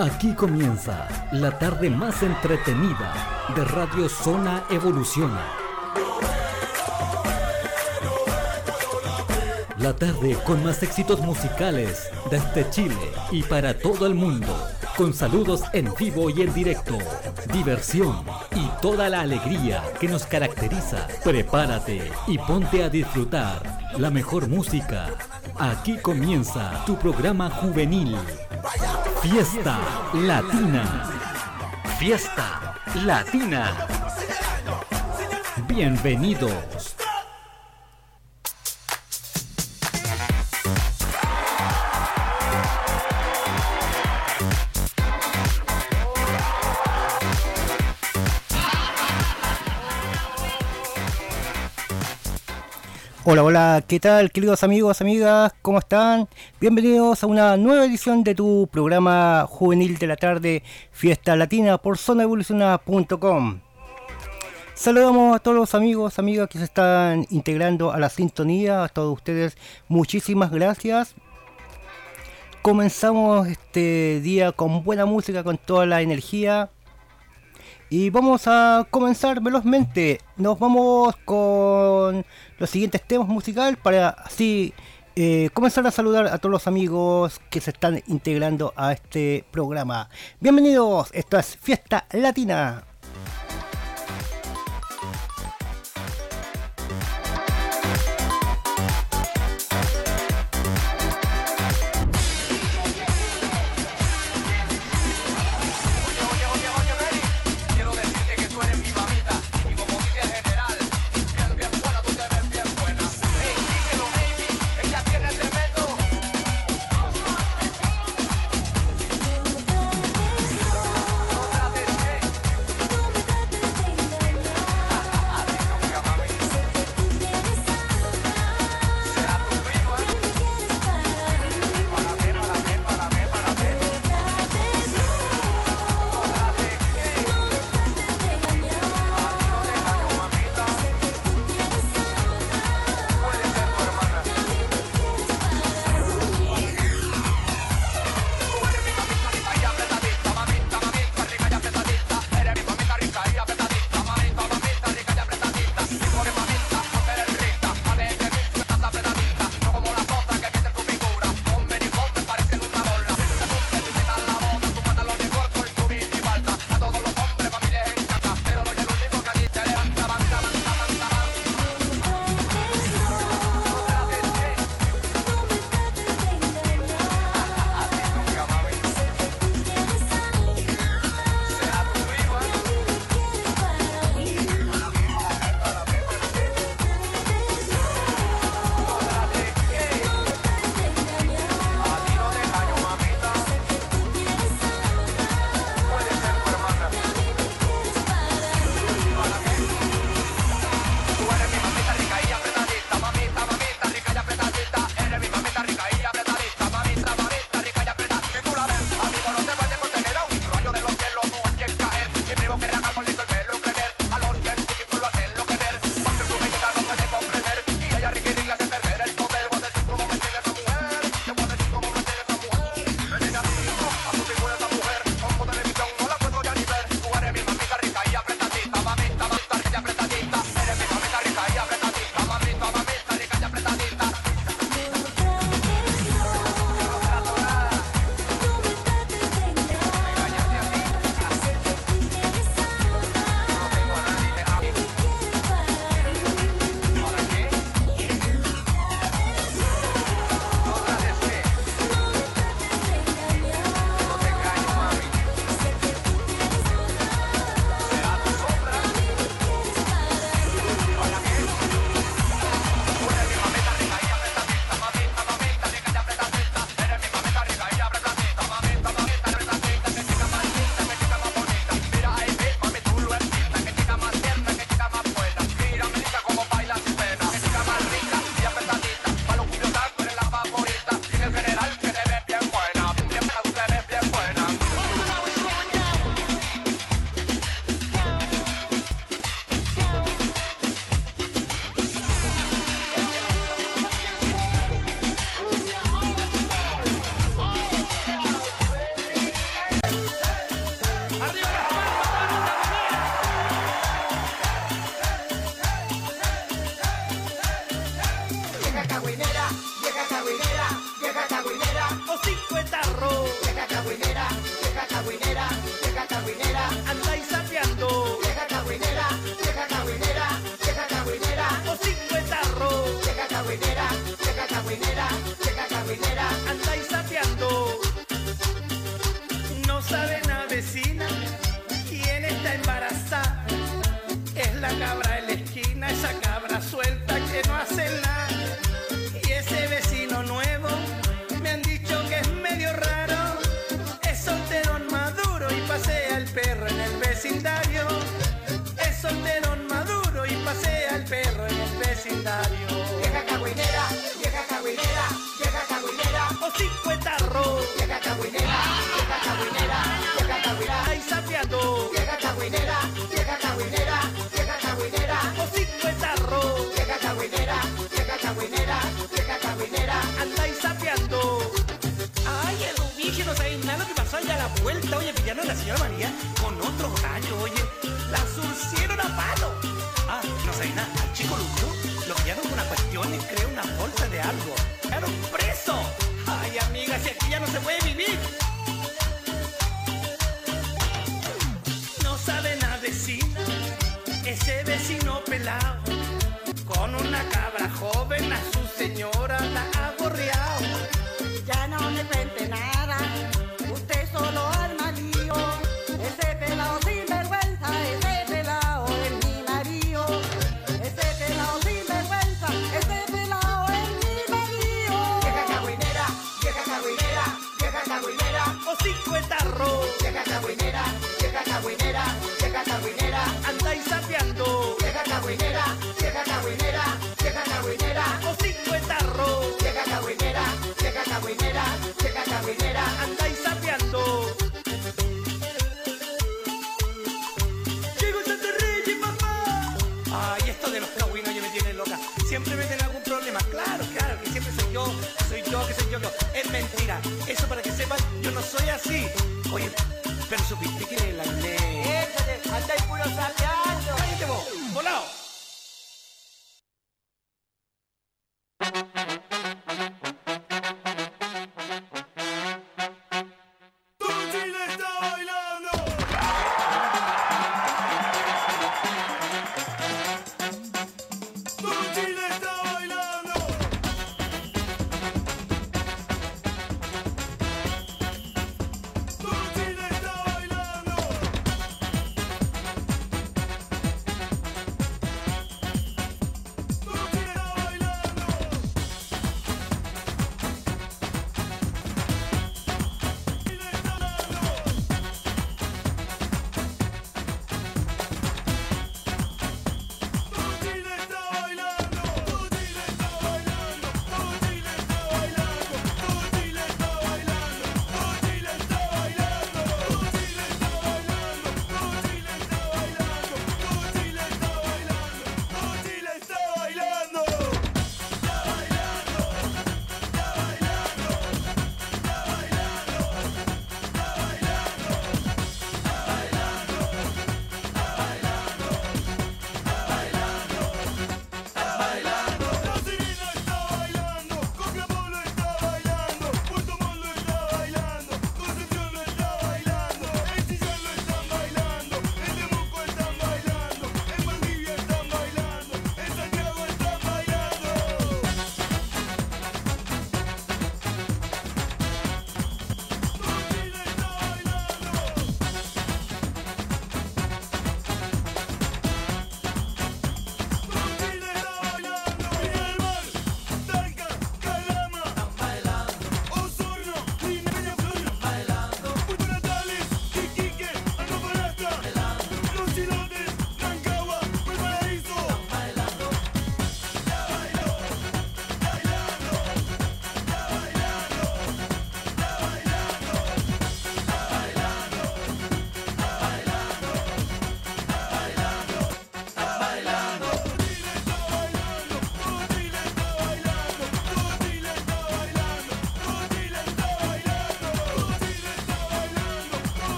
Aquí comienza la tarde más entretenida de Radio Zona Evoluciona. La tarde con más éxitos musicales desde Chile y para todo el mundo. Con saludos en vivo y en directo, diversión y toda la alegría que nos caracteriza. Prepárate y ponte a disfrutar la mejor música. Aquí comienza tu programa juvenil. Fiesta Latina. Fiesta Latina. Bienvenidos. Hola, hola, ¿qué tal queridos amigos, amigas? ¿Cómo están? Bienvenidos a una nueva edición de tu programa juvenil de la tarde, Fiesta Latina por zonaevoluciona.com. Saludamos a todos los amigos, amigas que se están integrando a la sintonía, a todos ustedes, muchísimas gracias. Comenzamos este día con buena música, con toda la energía. Y vamos a comenzar velozmente. Nos vamos con los siguientes temas musicales para así eh, comenzar a saludar a todos los amigos que se están integrando a este programa. Bienvenidos, esto es Fiesta Latina.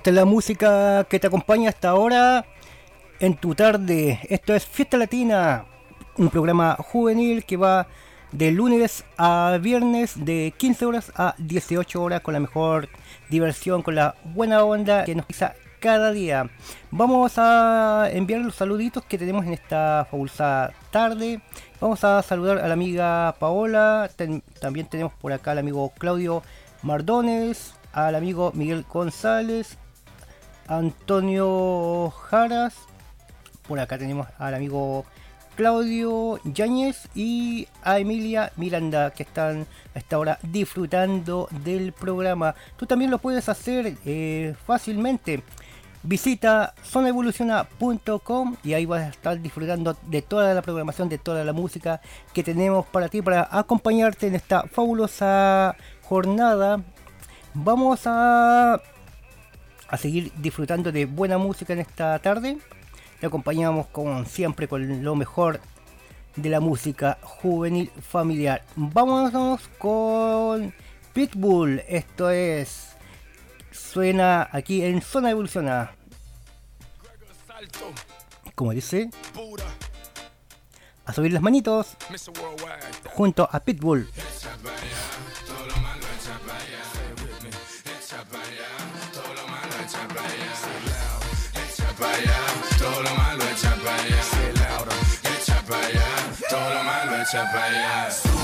Esta es la música que te acompaña hasta ahora en tu tarde. Esto es Fiesta Latina, un programa juvenil que va de lunes a viernes de 15 horas a 18 horas con la mejor diversión, con la buena onda que nos pisa cada día. Vamos a enviar los saluditos que tenemos en esta fabulosa tarde. Vamos a saludar a la amiga Paola. también tenemos por acá al amigo Claudio Mardones, al amigo Miguel González, Antonio Jaras. Por acá tenemos al amigo Claudio Yáñez y a Emilia Miranda que están a esta hora disfrutando del programa. Tú también lo puedes hacer eh, fácilmente. Visita zonaevoluciona.com y ahí vas a estar disfrutando de toda la programación, de toda la música que tenemos para ti, para acompañarte en esta fabulosa jornada. Vamos a a seguir disfrutando de buena música en esta tarde. Le acompañamos como siempre con lo mejor de la música juvenil familiar. Vámonos con Pitbull. Esto es. Suena aquí en Zona Evolucionada. Como dice. A subir las manitos. Junto a Pitbull. Allá, todo lo malo echa para allá. Echa para allá, todo lo malo echa para allá.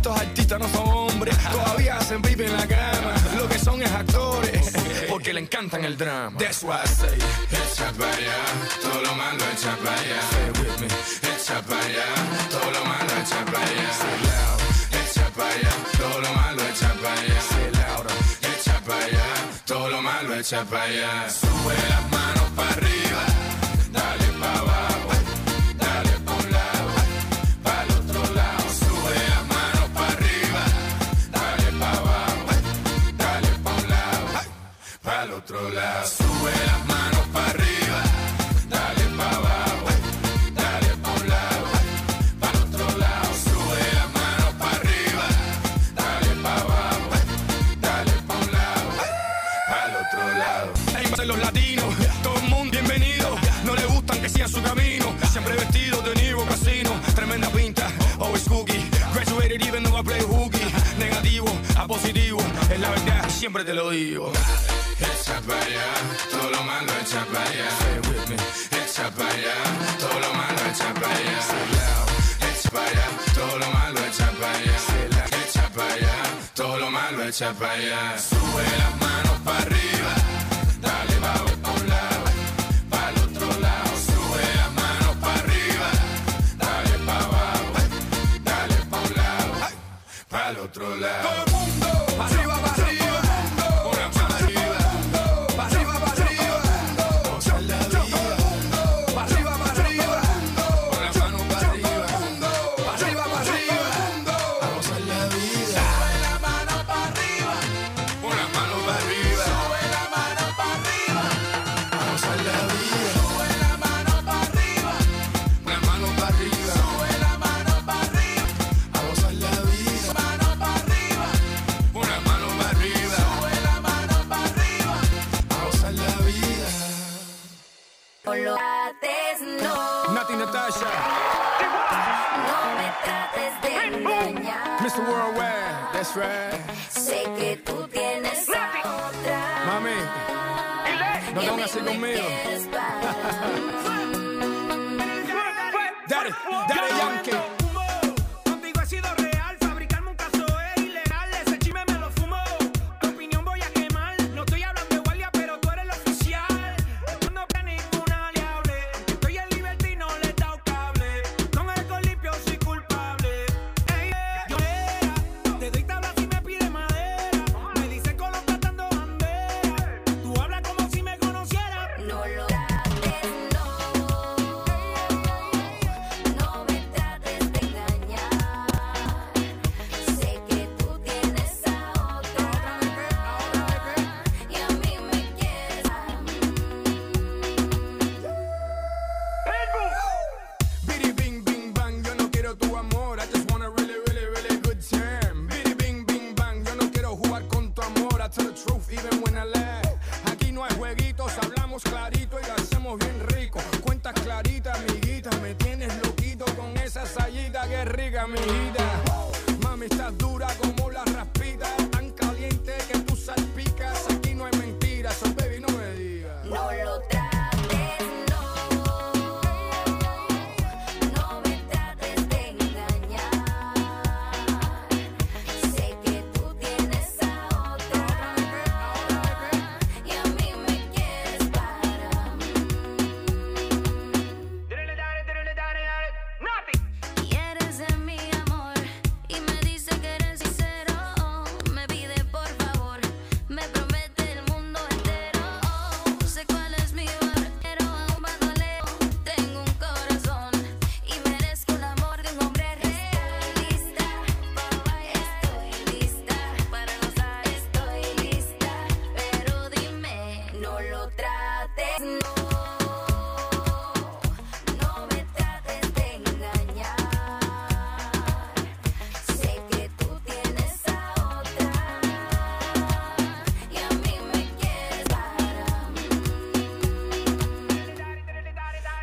Estos artistas no son hombres, todavía hacen baby en la cama. Lo que son es actores, porque le encantan el drama. That's why I say, echa para allá, todo lo malo echa para allá. with me, echa para allá, todo lo malo echa para allá. Echa para allá, todo lo malo echa para allá. Echa para allá, todo lo malo echa para allá. Sube las manos para arriba, siempre te lo digo echa para allá, todo lo malo echa para allá. Echa para allá, todo lo malo echa para allá. Echa para allá, todo lo malo echa para allá. Echa para allá, todo lo malo echa para allá. Sube las manos para arriba,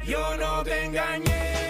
yo no te engañé.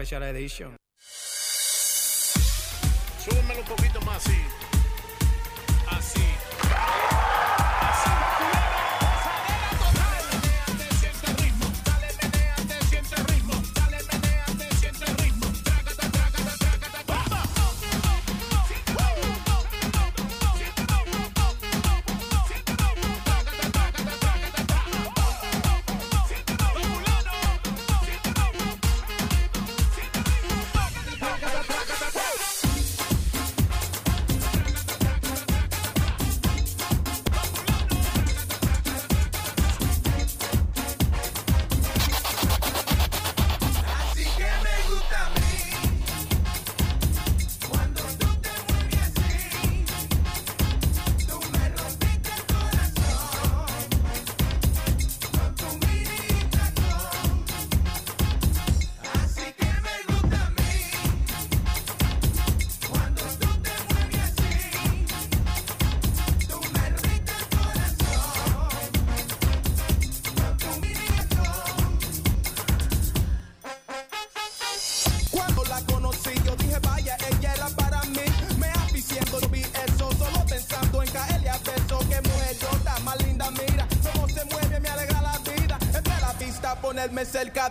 Special Edition.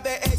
that.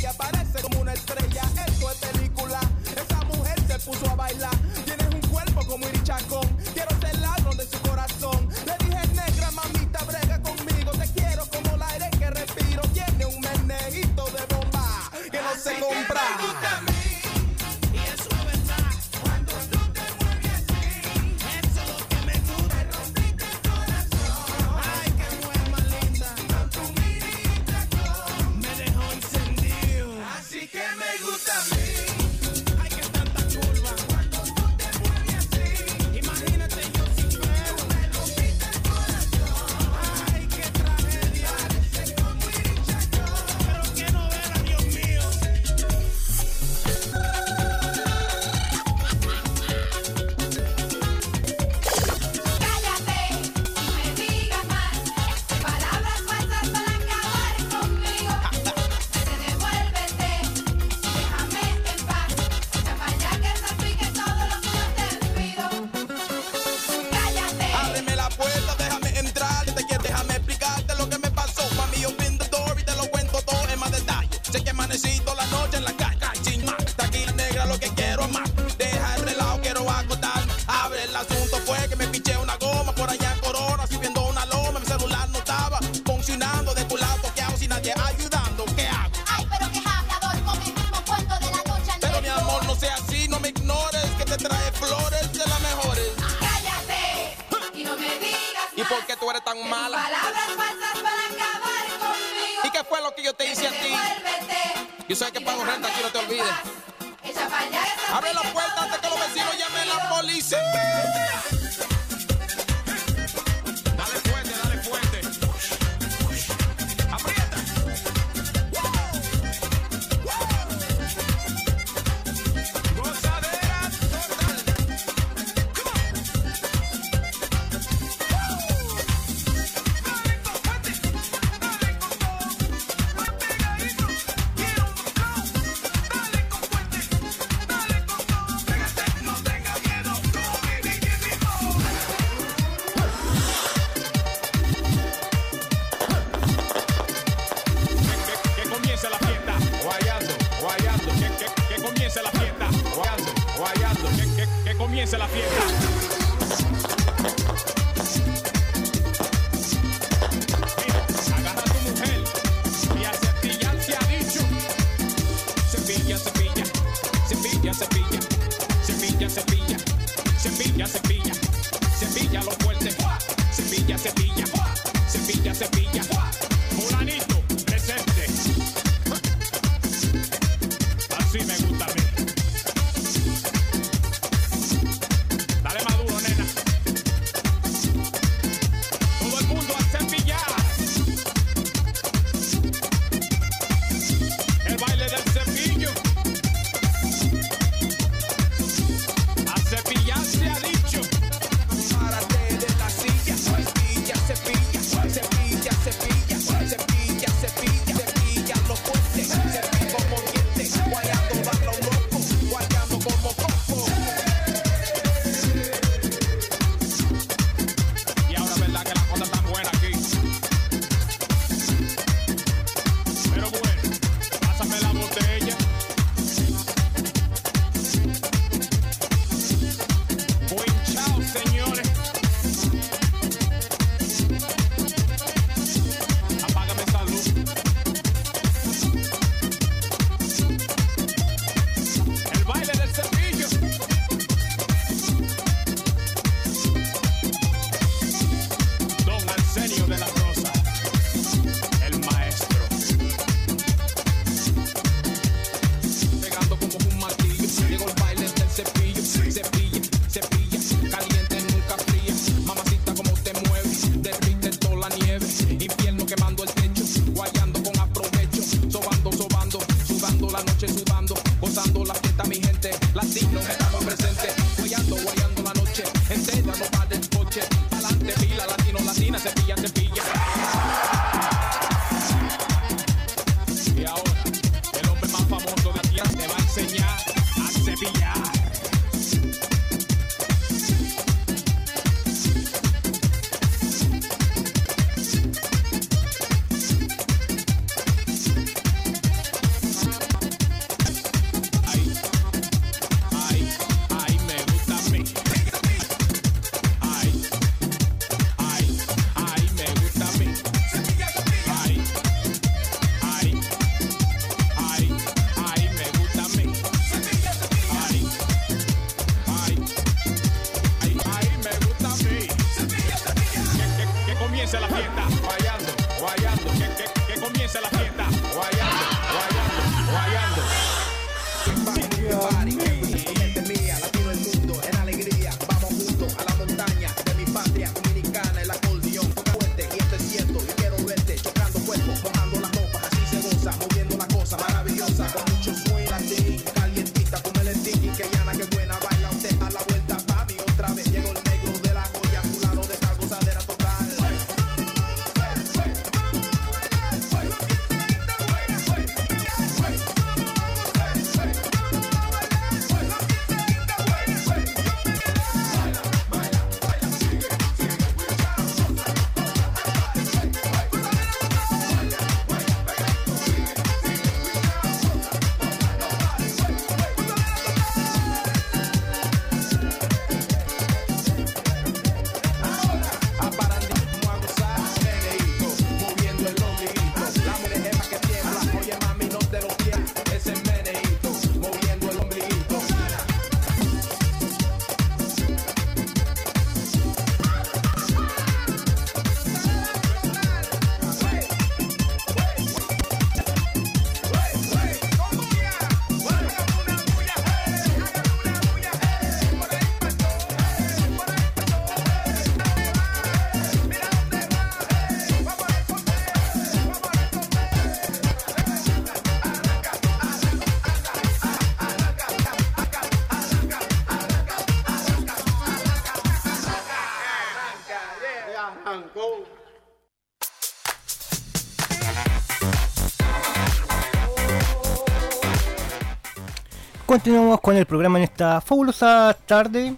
Continuamos con el programa en esta fabulosa tarde.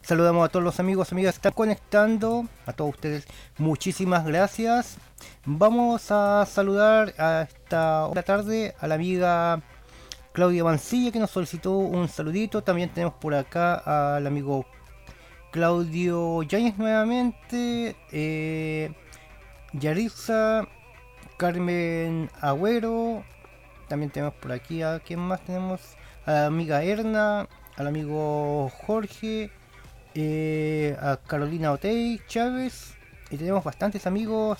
Saludamos a todos los amigos, amigas que están conectando. A todos ustedes, muchísimas gracias. Vamos a saludar a esta hora tarde a la amiga Claudia Mancilla que nos solicitó un saludito. También tenemos por acá al amigo Claudio Yáñez nuevamente. Eh, Carmen Agüero. También tenemos por aquí a quien más tenemos a la amiga Erna, al amigo Jorge, eh, a Carolina Otey, Chávez, y tenemos bastantes amigos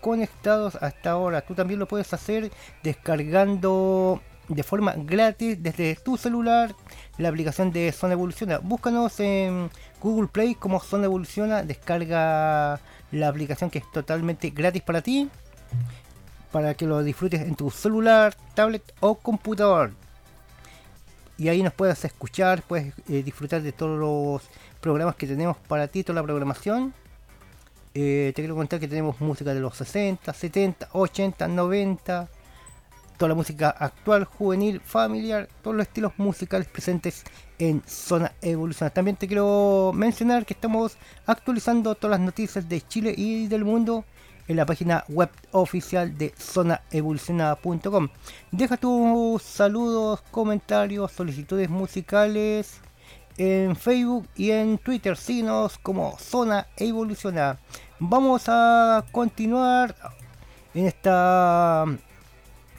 conectados hasta ahora. Tú también lo puedes hacer descargando de forma gratis desde tu celular la aplicación de Zona Evoluciona. Búscanos en Google Play como Zona Evoluciona, descarga la aplicación que es totalmente gratis para ti, para que lo disfrutes en tu celular, tablet o computador y ahí nos puedes escuchar, puedes eh, disfrutar de todos los programas que tenemos para ti, toda la programación. Eh, te quiero contar que tenemos música de los 60, 70, 80, 90, toda la música actual, juvenil, familiar, todos los estilos musicales presentes en Zona Evolucional. También te quiero mencionar que estamos actualizando todas las noticias de Chile y del mundo en la página web oficial de zonaevolucionada.com. Deja tus saludos, comentarios, solicitudes musicales en Facebook y en Twitter. Síguenos como Zona Evolucionada. Vamos a continuar en esta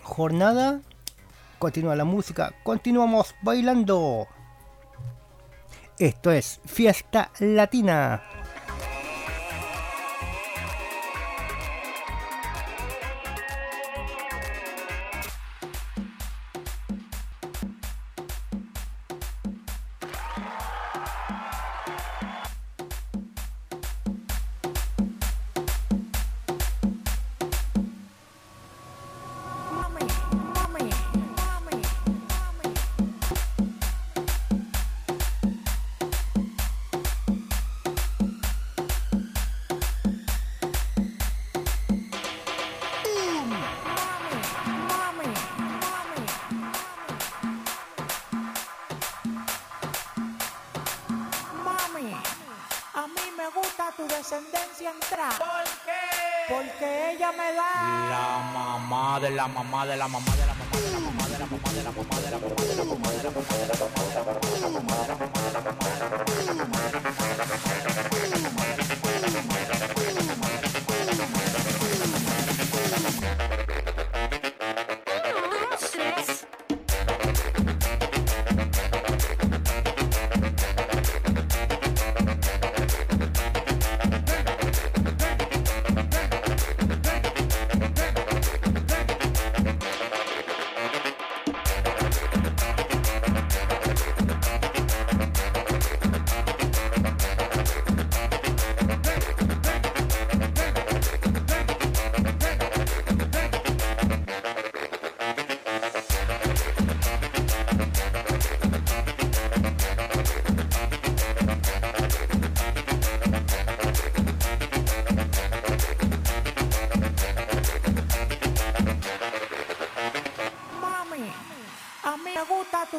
jornada. Continúa la música, continuamos bailando. Esto es Fiesta Latina.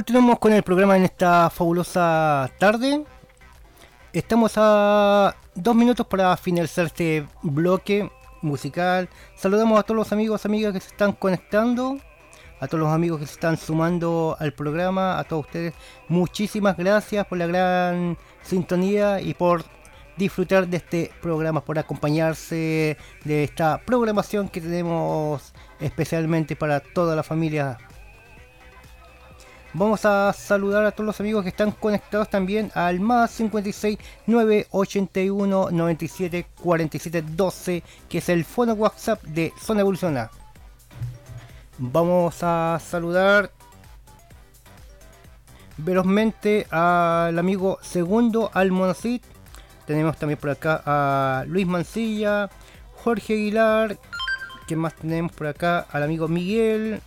Continuamos con el programa en esta fabulosa tarde. Estamos a dos minutos para finalizar este bloque musical. Saludamos a todos los amigos, amigas que se están conectando, a todos los amigos que se están sumando al programa, a todos ustedes. Muchísimas gracias por la gran sintonía y por disfrutar de este programa, por acompañarse de esta programación que tenemos especialmente para toda la familia Vamos a saludar a todos los amigos que están conectados también al más 56 981 97 47 12, que es el fono WhatsApp de Zona Evoluciona. Vamos a saludar velozmente al amigo segundo Almonacid. Tenemos también por acá a Luis Mancilla, Jorge Aguilar. ¿Qué más tenemos por acá? Al amigo Miguel,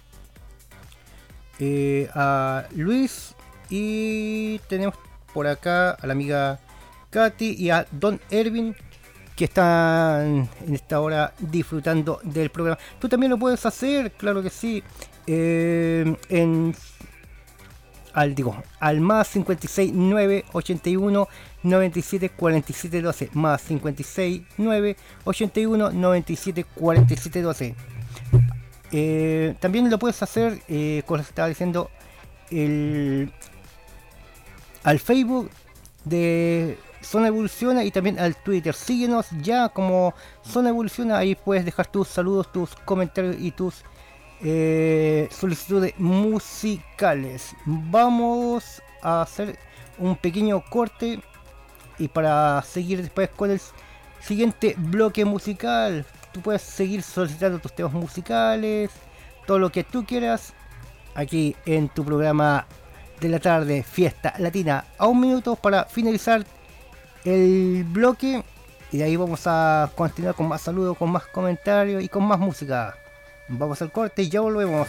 eh, a Luis y tenemos por acá a la amiga Katy y a Don Ervin que están en esta hora disfrutando del programa. Tú también lo puedes hacer, claro que sí, eh, en al digo al más 56 9 81 97 47 12 más 56 9 81 97 47 12 eh, también lo puedes hacer, eh, como les estaba diciendo, el, al Facebook de Zona Evoluciona y también al Twitter. Síguenos ya como Zona Evoluciona, ahí puedes dejar tus saludos, tus comentarios y tus eh, solicitudes musicales. Vamos a hacer un pequeño corte y para seguir después con el siguiente bloque musical tú puedes seguir solicitando tus temas musicales, todo lo que tú quieras, aquí en tu programa de la tarde, Fiesta Latina, a un minuto para finalizar el bloque. Y de ahí vamos a continuar con más saludos, con más comentarios y con más música. Vamos al corte y ya volvemos.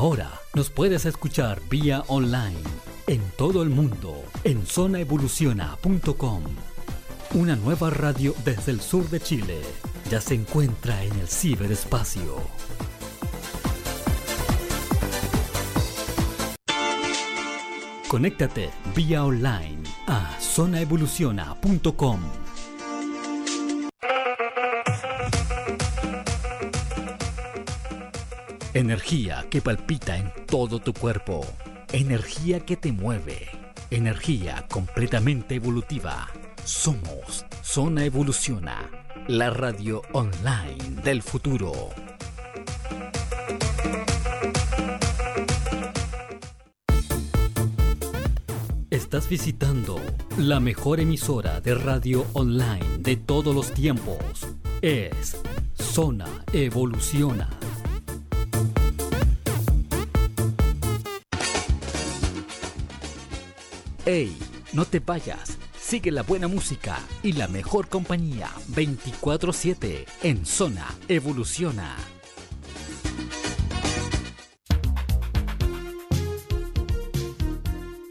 Ahora nos puedes escuchar vía online en todo el mundo en zonaevoluciona.com. Una nueva radio desde el sur de Chile ya se encuentra en el ciberespacio. Conéctate vía online a zonaevoluciona.com. Energía que palpita en todo tu cuerpo. Energía que te mueve. Energía completamente evolutiva. Somos Zona Evoluciona, la radio online del futuro. Estás visitando la mejor emisora de radio online de todos los tiempos. Es Zona Evoluciona ¡Ey! No te vayas. Sigue la buena música y la mejor compañía 24-7 en Zona Evoluciona.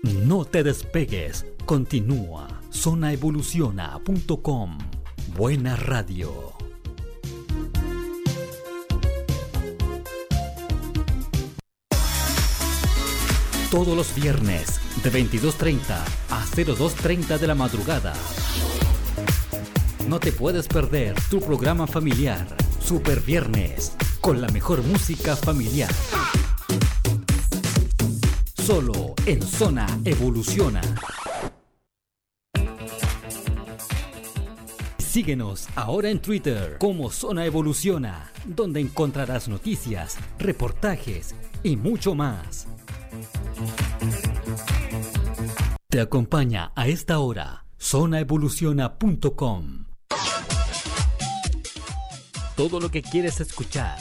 No te despegues. Continúa. Zonaevoluciona.com. Buena radio. todos los viernes de 22.30 a 02.30 de la madrugada. No te puedes perder tu programa familiar, Super Viernes, con la mejor música familiar. Solo en Zona Evoluciona. Síguenos ahora en Twitter como Zona Evoluciona, donde encontrarás noticias, reportajes y mucho más. Te acompaña a esta hora zonaevoluciona.com. Todo lo que quieres escuchar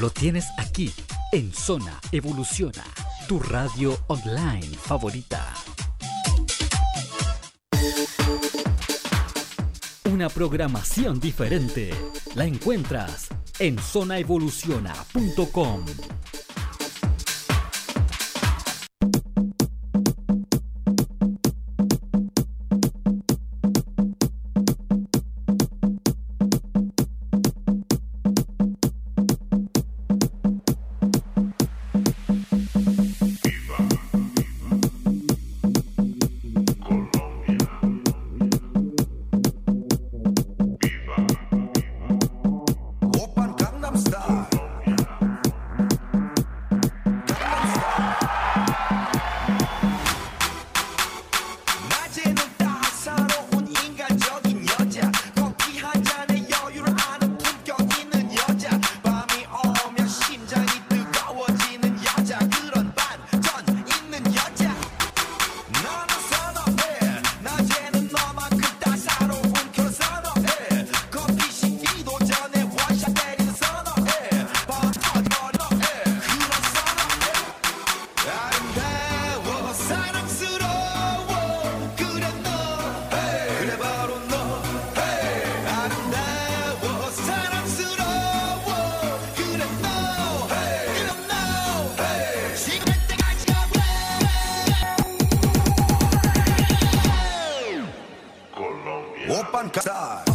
lo tienes aquí en Zona Evoluciona, tu radio online favorita. Una programación diferente la encuentras en zonaevoluciona.com. one star.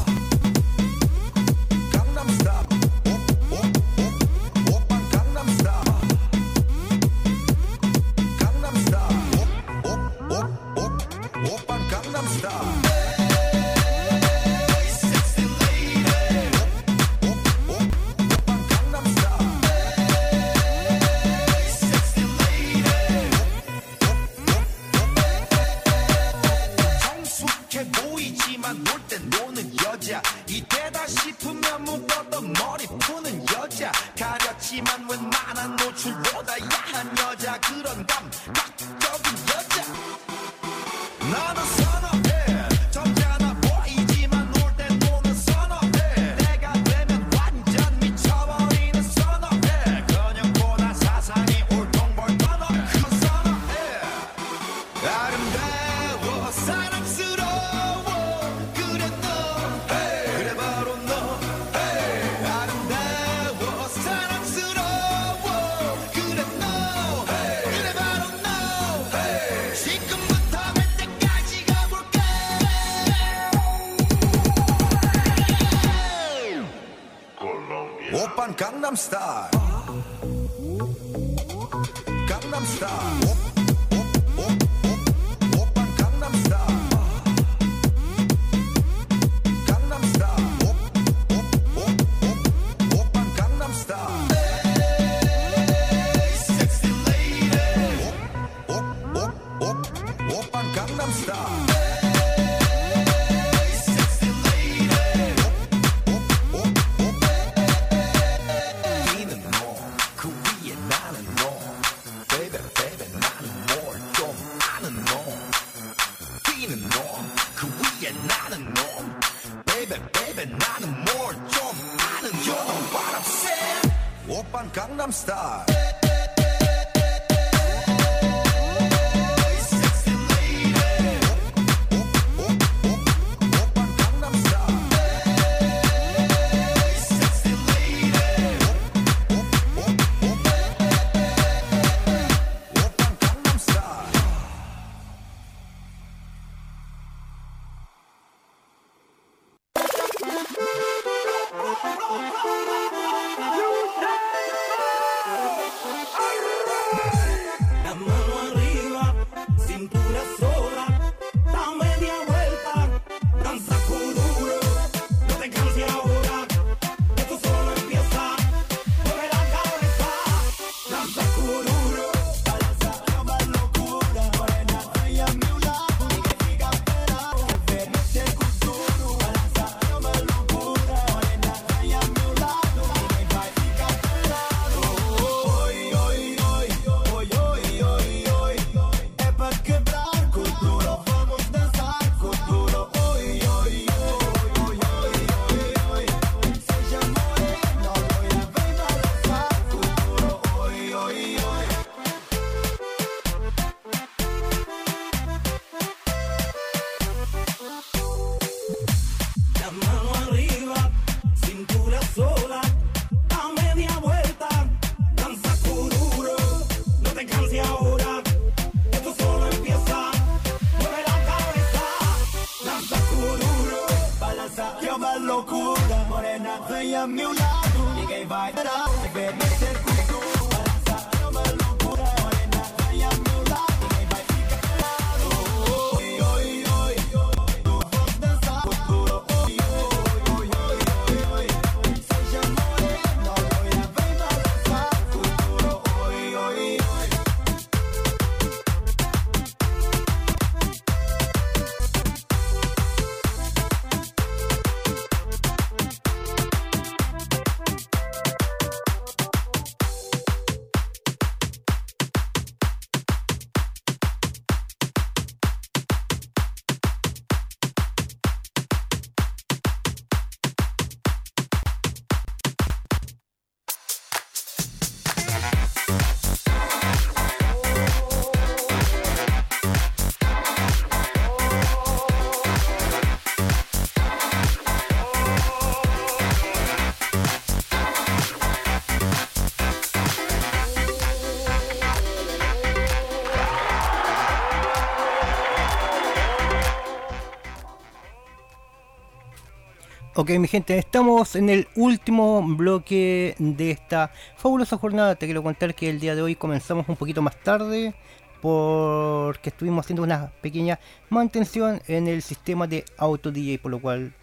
Ok, mi gente, estamos en el último bloque de esta fabulosa jornada. Te quiero contar que el día de hoy comenzamos un poquito más tarde porque estuvimos haciendo una pequeña mantención en el sistema de auto DJ, por lo cual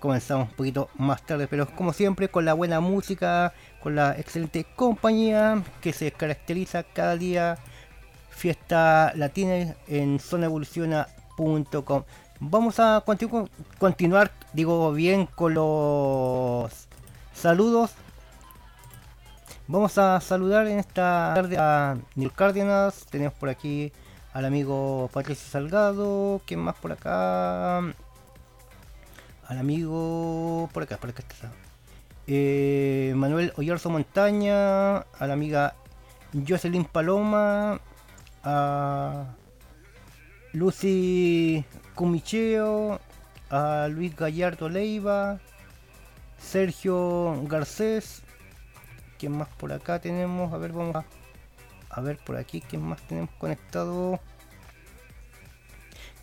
comenzamos un poquito más tarde. Pero como siempre, con la buena música, con la excelente compañía que se caracteriza cada día. Fiesta Latina en zonaevoluciona.com. Vamos a continu- continuar, digo bien, con los saludos. Vamos a saludar en esta tarde a Neil Cárdenas. Tenemos por aquí al amigo Patricio Salgado. ¿Quién más por acá? Al amigo. Por acá, por acá está. Eh, Manuel Oyarzo Montaña. A la amiga Jocelyn Paloma. A Lucy Cumicheo, a Luis Gallardo Leiva, Sergio Garcés, ¿quién más por acá tenemos? A ver, vamos a, a ver por aquí, ¿quién más tenemos conectado?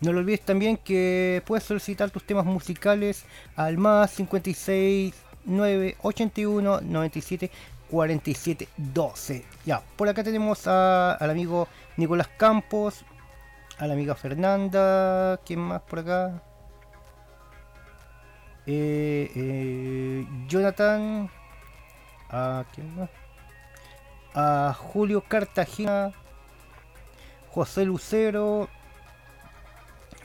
No lo olvides también que puedes solicitar tus temas musicales al más 56 9 81 97 47 12. Ya, por acá tenemos a- al amigo Nicolás Campos, a la amiga Fernanda, ¿quién más por acá? Eh, eh, Jonathan, a quién más? A Julio Cartagena, José Lucero,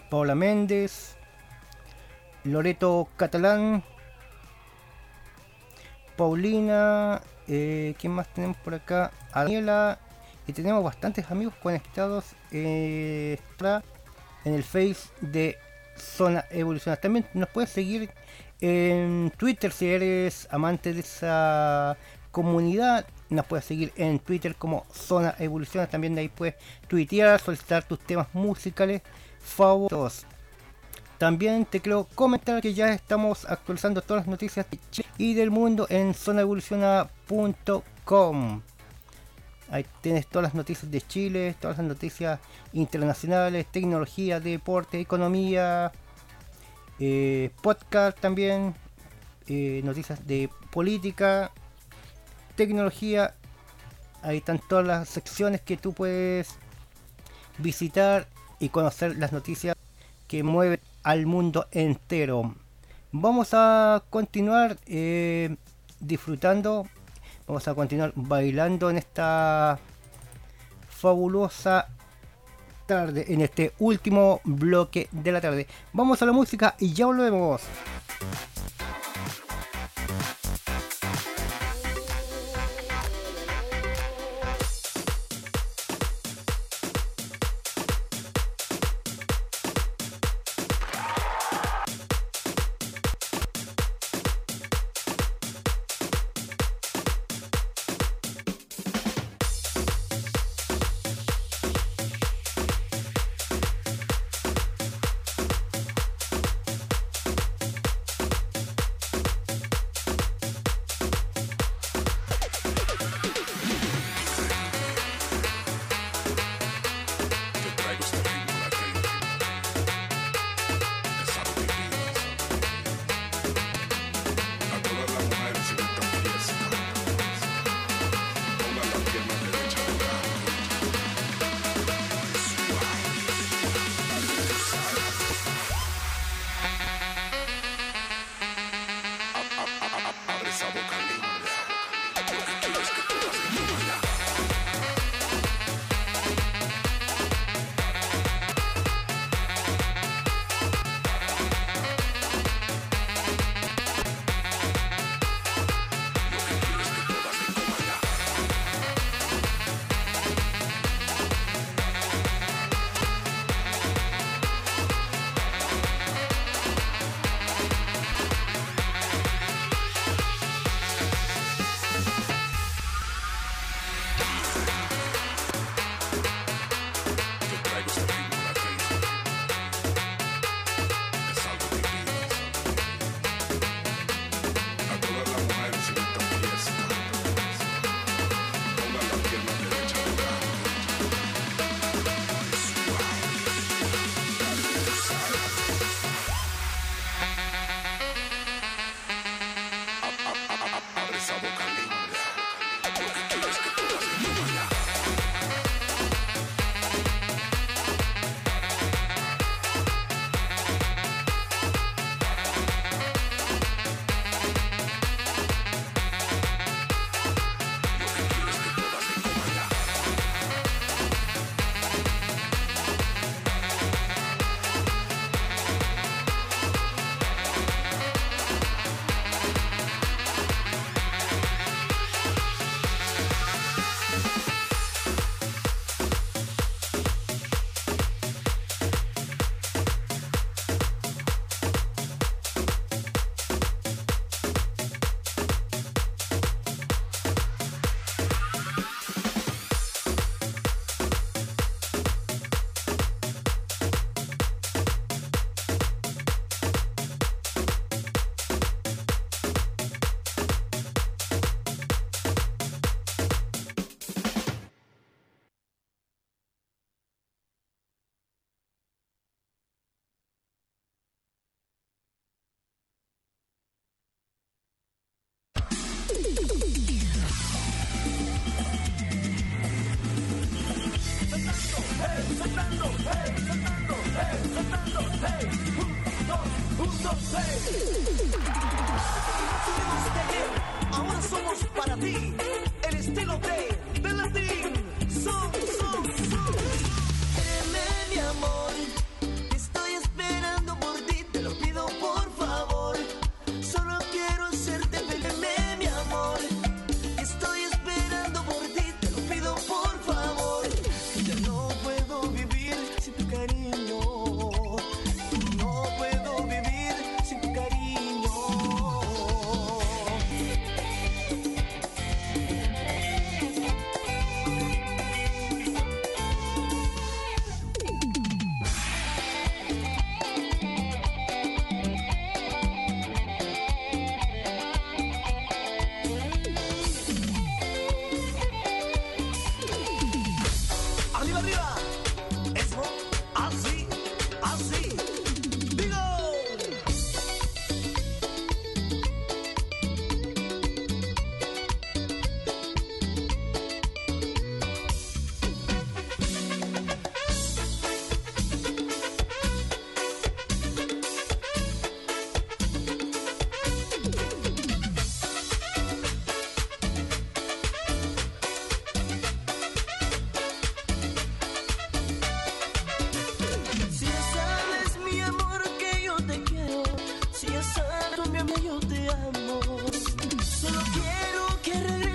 Paola Méndez, Loreto Catalán, Paulina, eh, ¿quién más tenemos por acá? A Daniela, y tenemos bastantes amigos conectados en el face de Zona Evoluciona. También nos puedes seguir en Twitter si eres amante de esa comunidad. Nos puedes seguir en Twitter como Zona Evoluciona. También de ahí puedes tuitear, solicitar tus temas musicales favoritos. También te quiero comentar que ya estamos actualizando todas las noticias y del mundo en zonaevoluciona.com. Ahí tienes todas las noticias de Chile, todas las noticias internacionales, tecnología, deporte, economía, eh, podcast también, eh, noticias de política, tecnología. Ahí están todas las secciones que tú puedes visitar y conocer las noticias que mueven al mundo entero. Vamos a continuar eh, disfrutando, vamos a continuar bailando en esta fabulosa tarde, en este último bloque de la tarde. Vamos a la música y ya volvemos. Que yo te amo. Solo quiero que regreses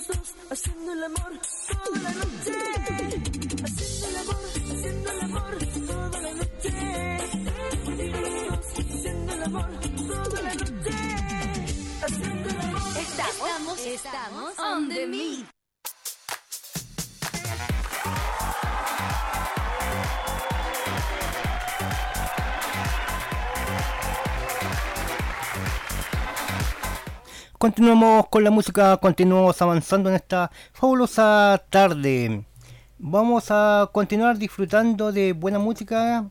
somos dos haciendo el amor. continuamos con la música, continuamos avanzando en esta fabulosa tarde. Vamos a continuar disfrutando de buena música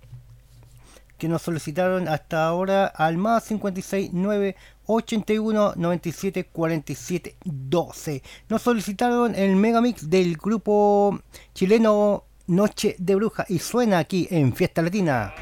que nos solicitaron hasta ahora al más 56 9 81 97 47 12. Nos solicitaron el megamix del grupo chileno Noche de Bruja y suena aquí en Fiesta Latina.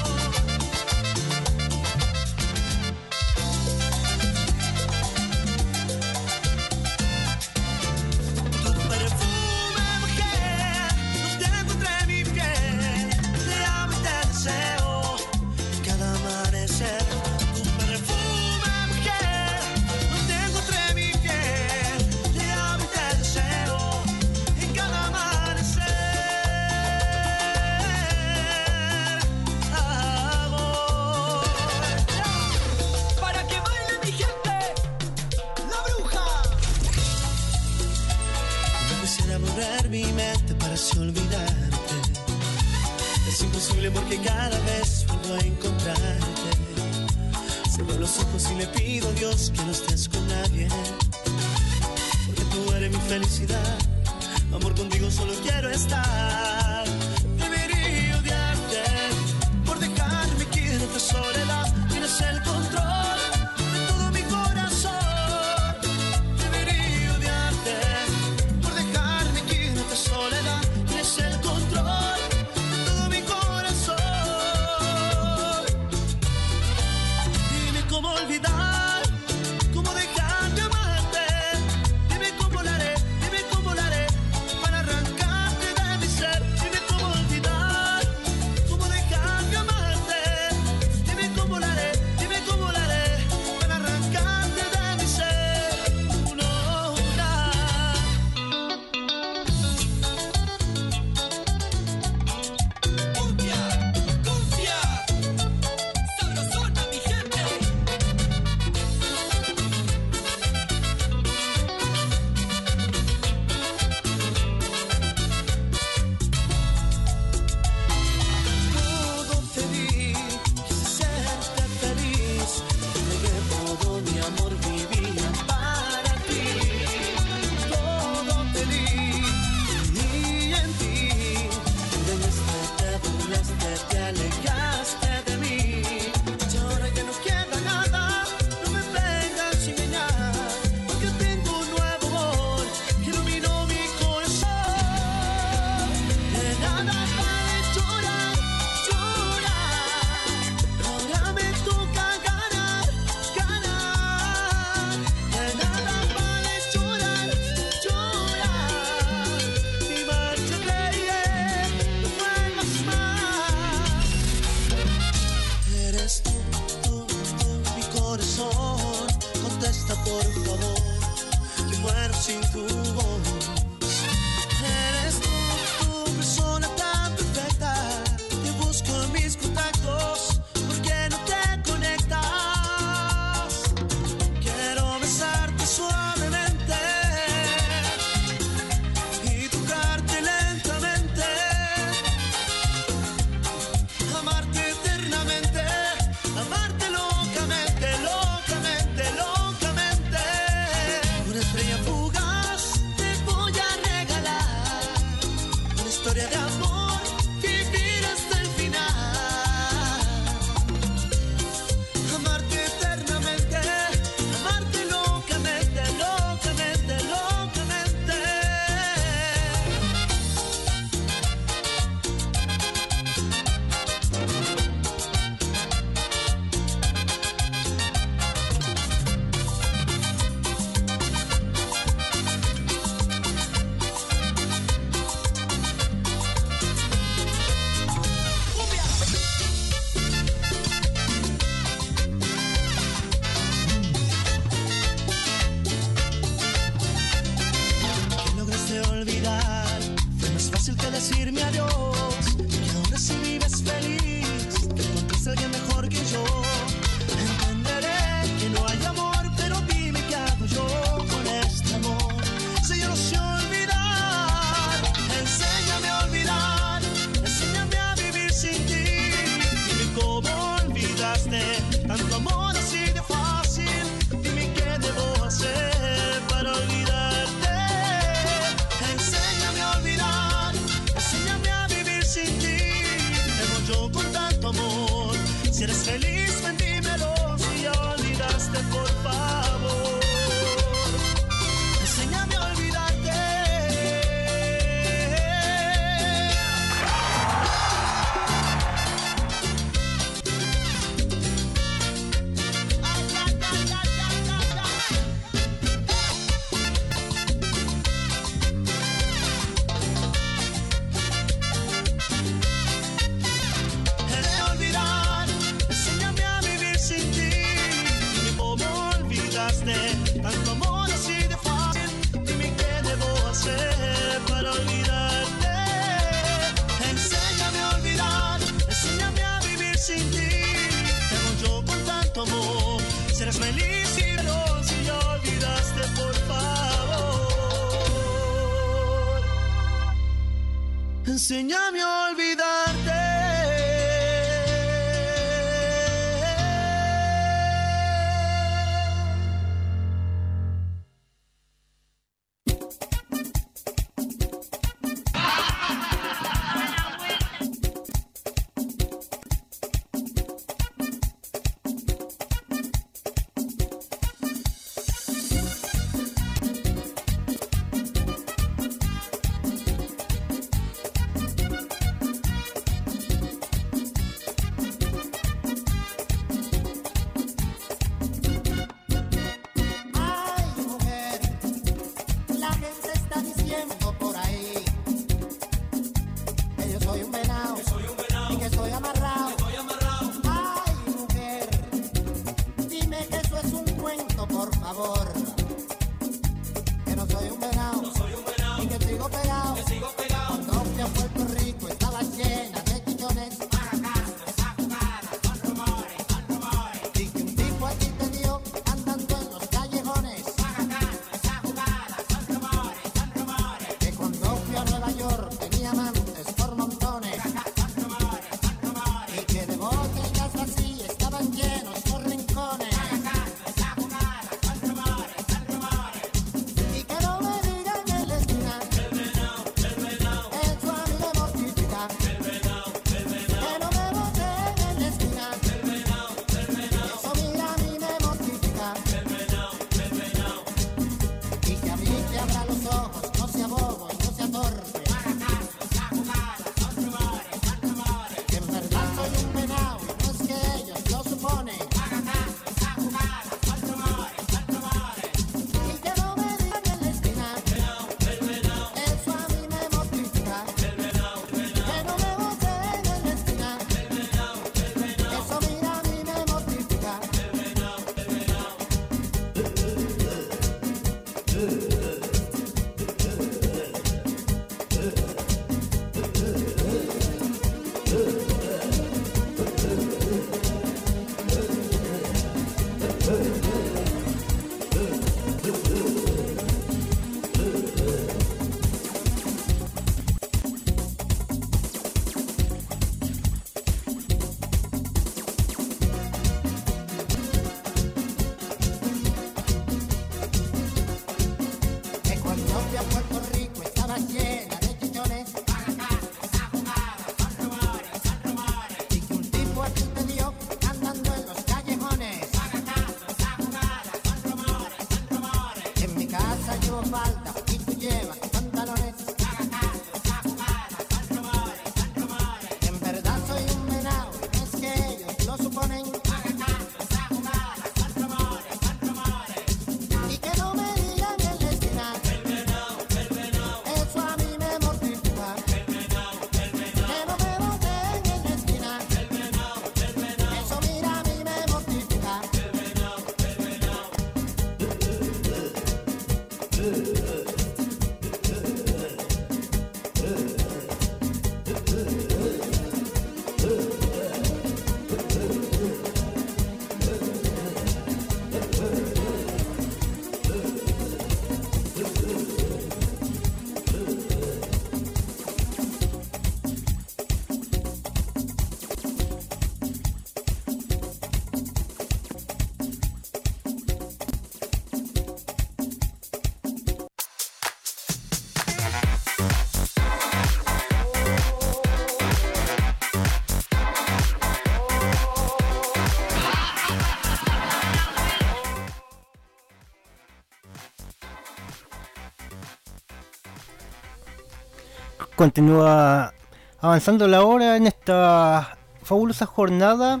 Continúa avanzando la hora en esta fabulosa jornada.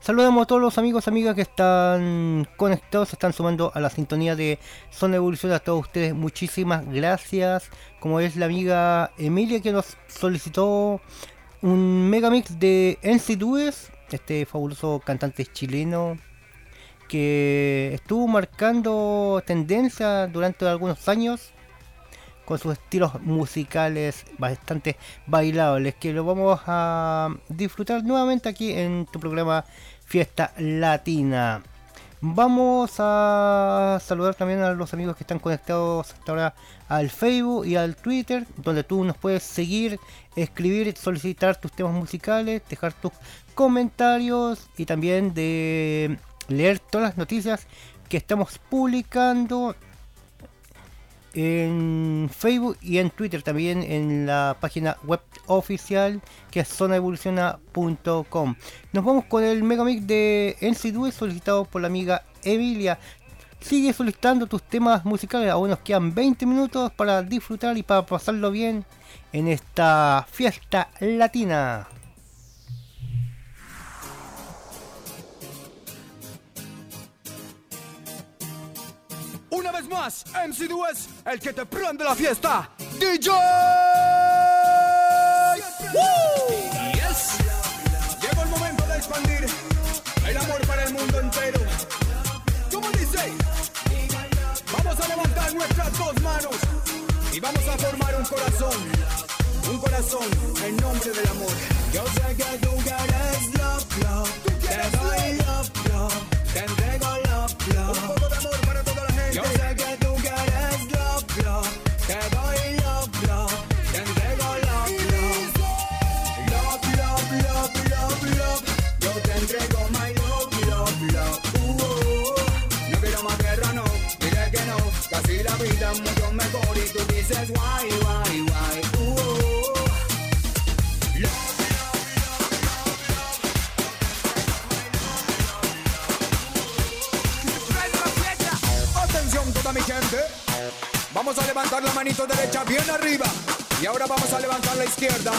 Saludamos a todos los amigos, amigas que están conectados, están sumando a la sintonía de Zona Evolución. A todos ustedes, muchísimas gracias. Como es la amiga Emilia que nos solicitó un megamix de NC Dues, este fabuloso cantante chileno que estuvo marcando tendencia durante algunos años con sus estilos musicales bastante bailables que lo vamos a disfrutar nuevamente aquí en tu programa Fiesta Latina. Vamos a saludar también a los amigos que están conectados hasta ahora al Facebook y al Twitter, donde tú nos puedes seguir, escribir, solicitar tus temas musicales, dejar tus comentarios y también de leer todas las noticias que estamos publicando en Facebook y en Twitter también en la página web oficial que es zonaevoluciona.com. Nos vamos con el megamix de NC2 solicitado por la amiga Emilia. Sigue solicitando tus temas musicales, aún nos quedan 20 minutos para disfrutar y para pasarlo bien en esta fiesta latina. Una vez más, MC Dues, el que te prende la fiesta. DJ. ¡Woo! Yes. Llegó el momento de expandir el amor para el mundo entero. ¿Cómo dice? Vamos a levantar nuestras dos manos y vamos a formar un corazón. Un corazón en nombre del amor. Yo sé que tú quieres love, love. Te doy love, love. Te entrego derecha bien arriba. Y ahora vamos a levantar la izquierda.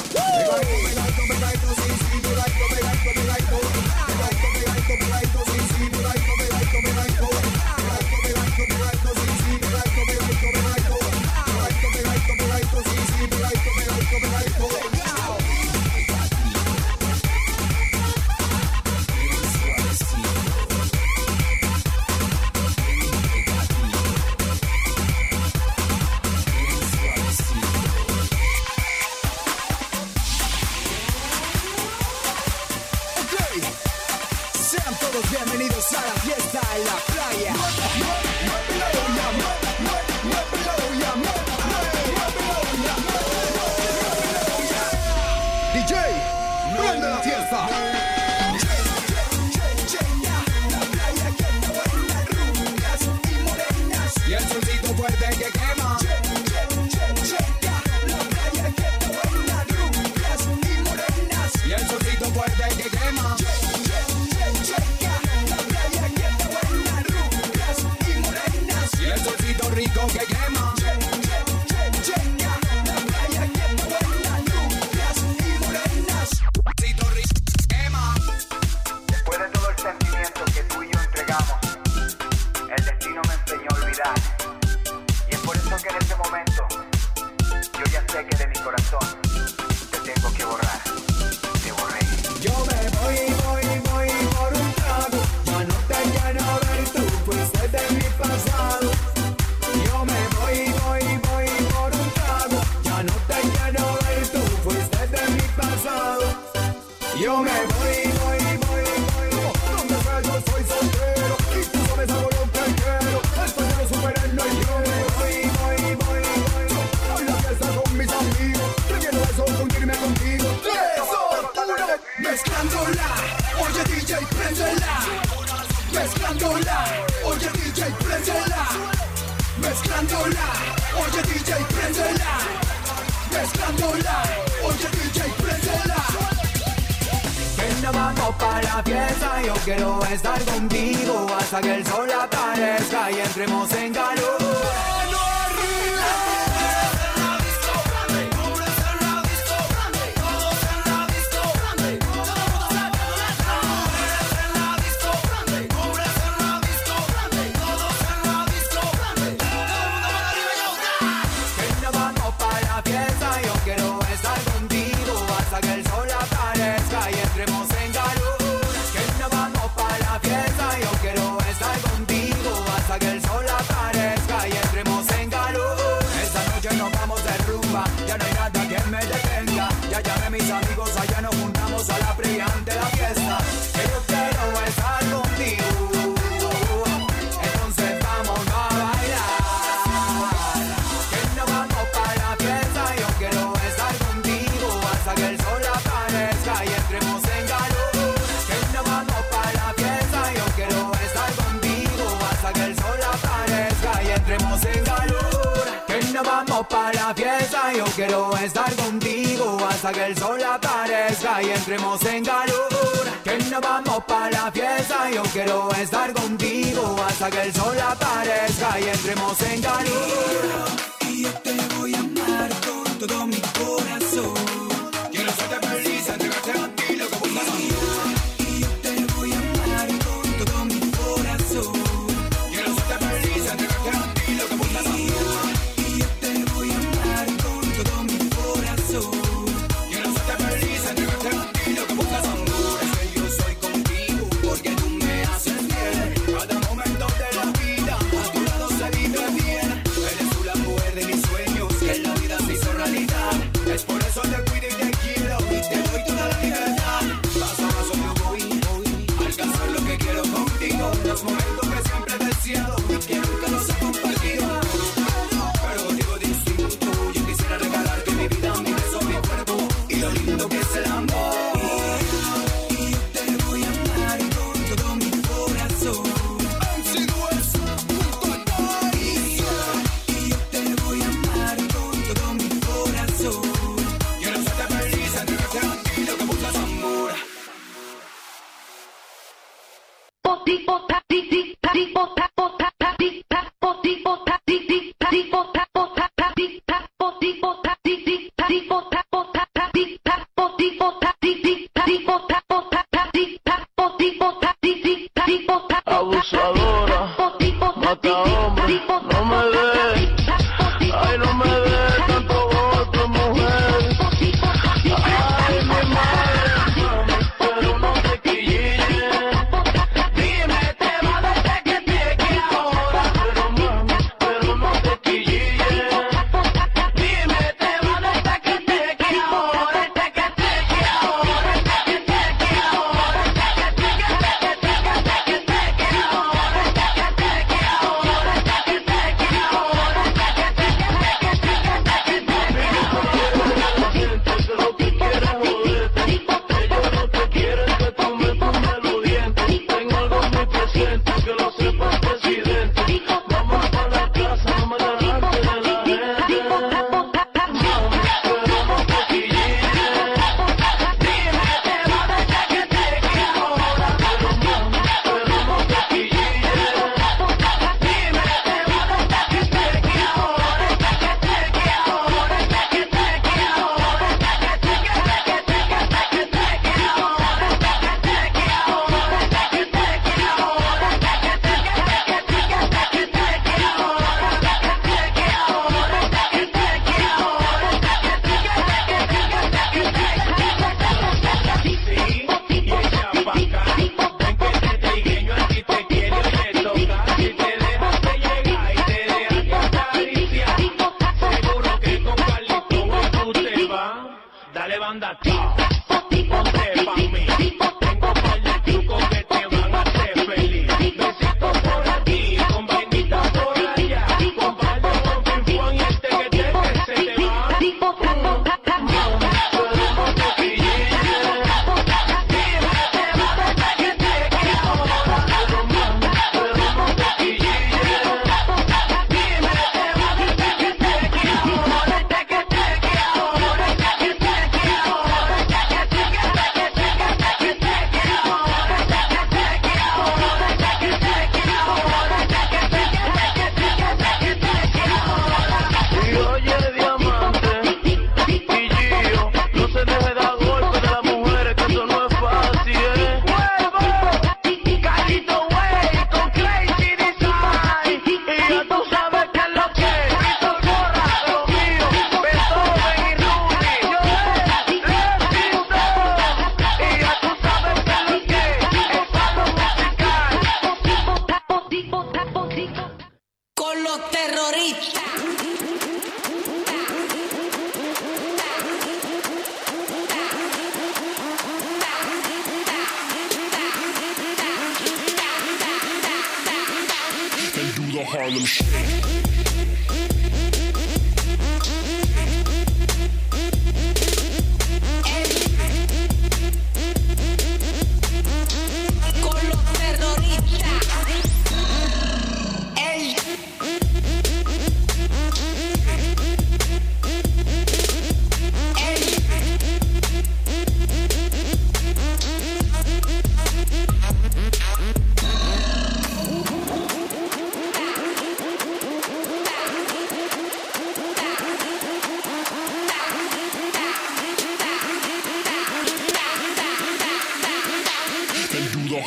No vamos para la fiesta, yo quiero estar contigo hasta que el sol aparezca y entremos en calor. estar contigo hasta que el sol aparezca y entremos en calor. Que no vamos para la fiesta, yo quiero estar contigo hasta que el sol aparezca y entremos en calor. Y yo te voy a amar con todo mi corazón.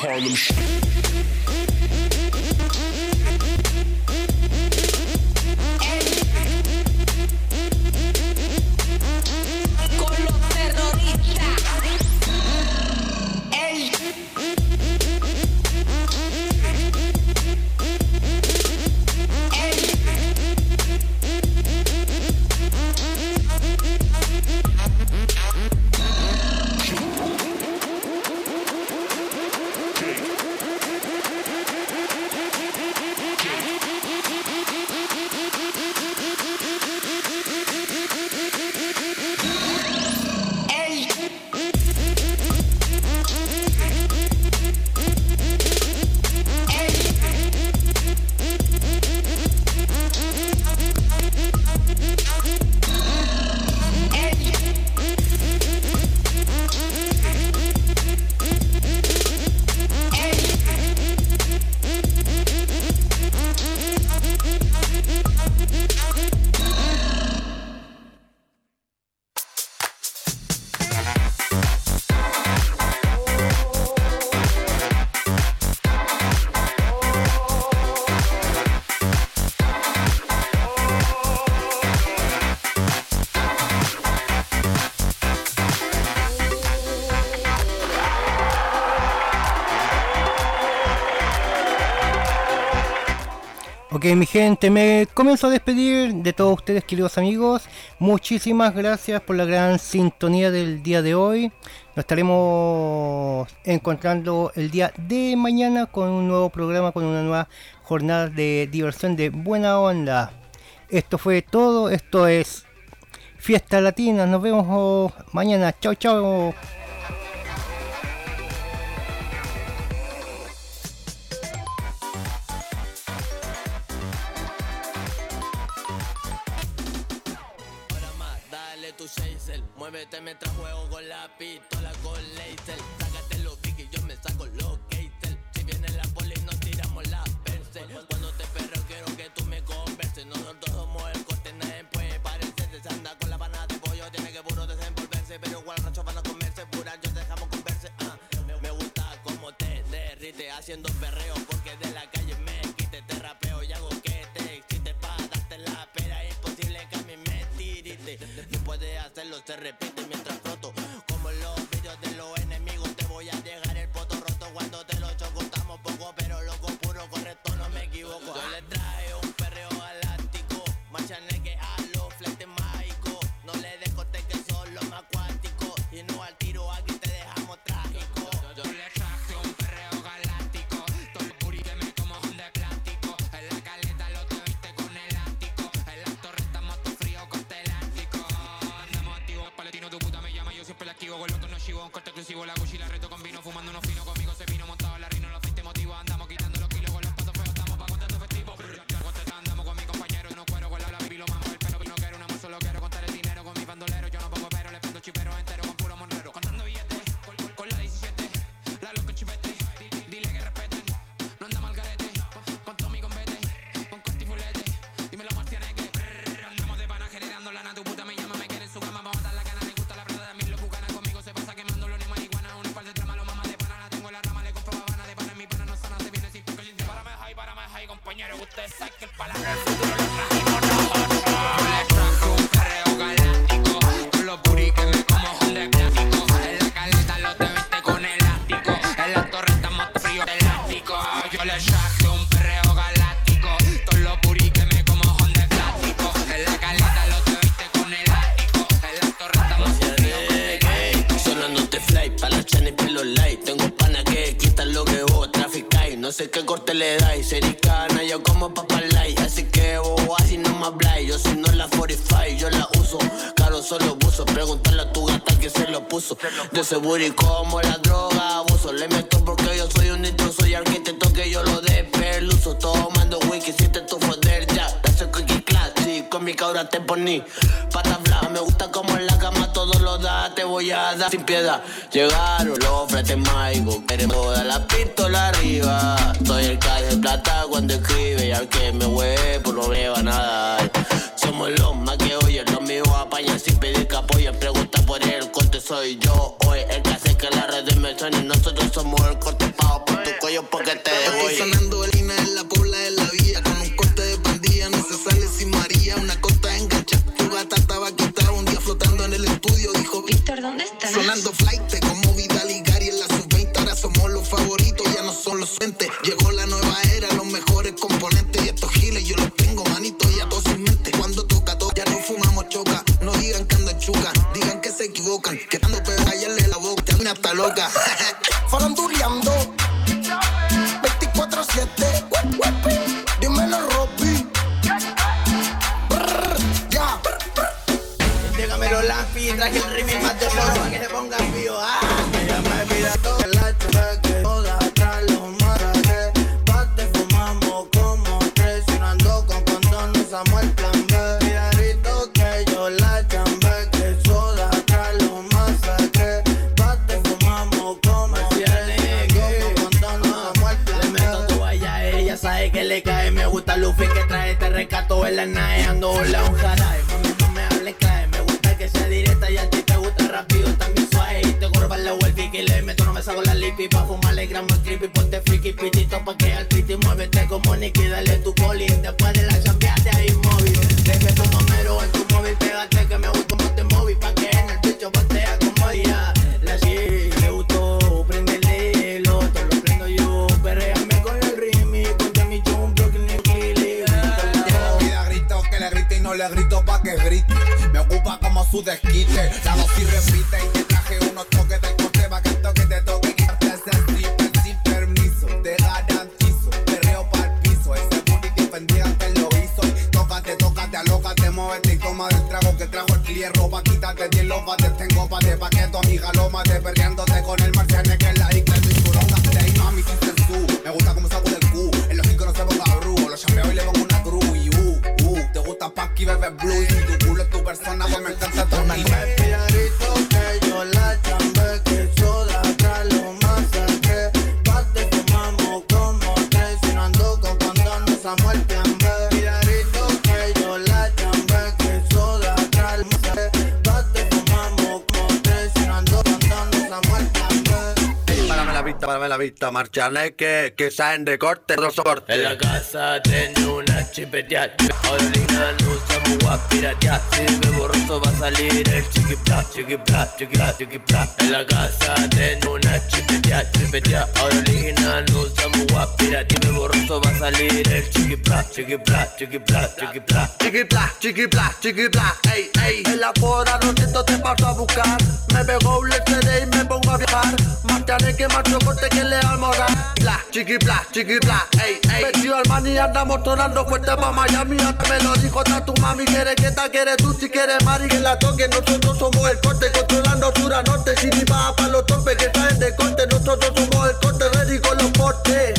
Harlem. Ok, mi gente, me comienzo a despedir de todos ustedes, queridos amigos. Muchísimas gracias por la gran sintonía del día de hoy. Nos estaremos encontrando el día de mañana con un nuevo programa, con una nueva jornada de diversión de buena onda. Esto fue todo, esto es Fiesta Latina. Nos vemos oh, mañana. Chao, chao. se me trajo juego con la pistola con laser. Sácate los big y yo me saco los gaiters. Si viene la poli, nos tiramos la perse. Cuando te perro, quiero que tú me converses. Nosotros somos el corte, nadie puede parecerse. Se anda con la pana de pollo, tiene que puro desenvolverse. Pero igual rancho van a comerse, pura yo dejamos converse. Ah, me gusta como te derrite haciendo perreo, porque de la calle me quite, te rapeo y hago que te excite para darte la pera. Es posible que a mí me tirite. No puedes hacerlo, se repite. exclusivo, la Gucci la reto con vino, fumando unos finos, conmigo se vino montado la rino, los 20 motivos, andamos quitando se booty como la su desquite. La dosis repite y marchanes que, que salen de corte, no soporte. En la casa tengo una chipeteada Orina no usamos guapiratear Si me borroso va a salir el chiquipla, chiquipla, chiquipla, chiquipla En la casa tengo una chipeteada, chipeteada Orina no usamos guapiratear Si me borroso va a salir el chiquipla, chiquipla, chiquipla, chiquipla Chiquipla, chiquipla, chiquipla, ey, ey. En la pora no siento te paso a buscar. Me pegó un LCD y me pongo a viajar. Marchanes que marcho corte que le almorar. Pla, chiquipla, chiquipla, ey, ey. Vestido al man y andamos sonando fuerte pa' Miami. Hasta me lo dijo ta tu mami. Quiere que ta, quiere tú, si quieres mari que la toque. Nosotros somos el corte, controlando sur a norte. Si ni va pa' los topes que caen de corte. Nosotros somos el corte, ready con los portes.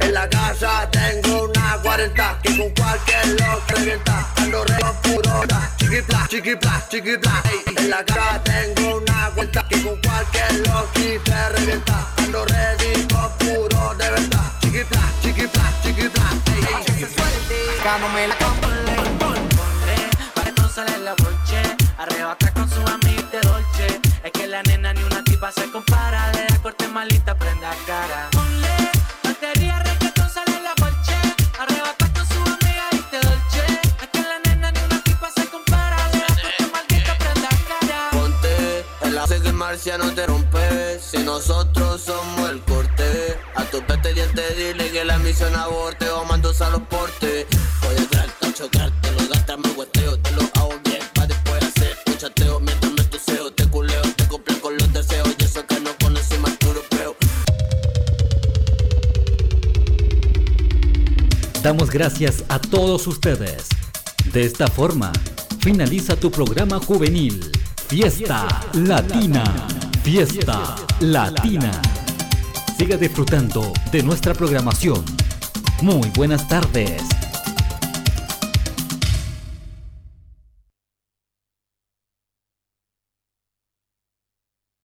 En la casa tengo una 40 que con cualquier lo revienta. Ando re con puro chiquipla, chiquipla, chiquipla. ey. En la casa tengo una 40 que con cualquier lo te revienta. Ando ready con puro de verdad. Chiquipla, chiquipla, chiquipla. ey, ey. Dándome la para que no sale la broche. Arrebata con su amiga de dolce. Es que la nena ni una tipa se compara. Le da corte malita, prenda cara. Ponle batería, reggaetón, sale la bolche. Arrebata con su amiga y te dolce. Es que la nena ni una tipa se compara. Le da corte maldita, prenda cara. Ponte, el hace que el marciano te rompe. Si nosotros somos el corte, a tu pete diente dile que la misión aborte o mando a los portes. A chocarte, lo gastas, me hueteo, te lo hago bien, pa' después hacer un chateo mientras me toseo, te culeo, te cumple con los deseos, y eso que no conoce más europeo. Damos gracias a todos ustedes. De esta forma, finaliza tu programa juvenil. Fiesta Latina. Fiesta Latina. Siga disfrutando de nuestra programación. Muy buenas tardes.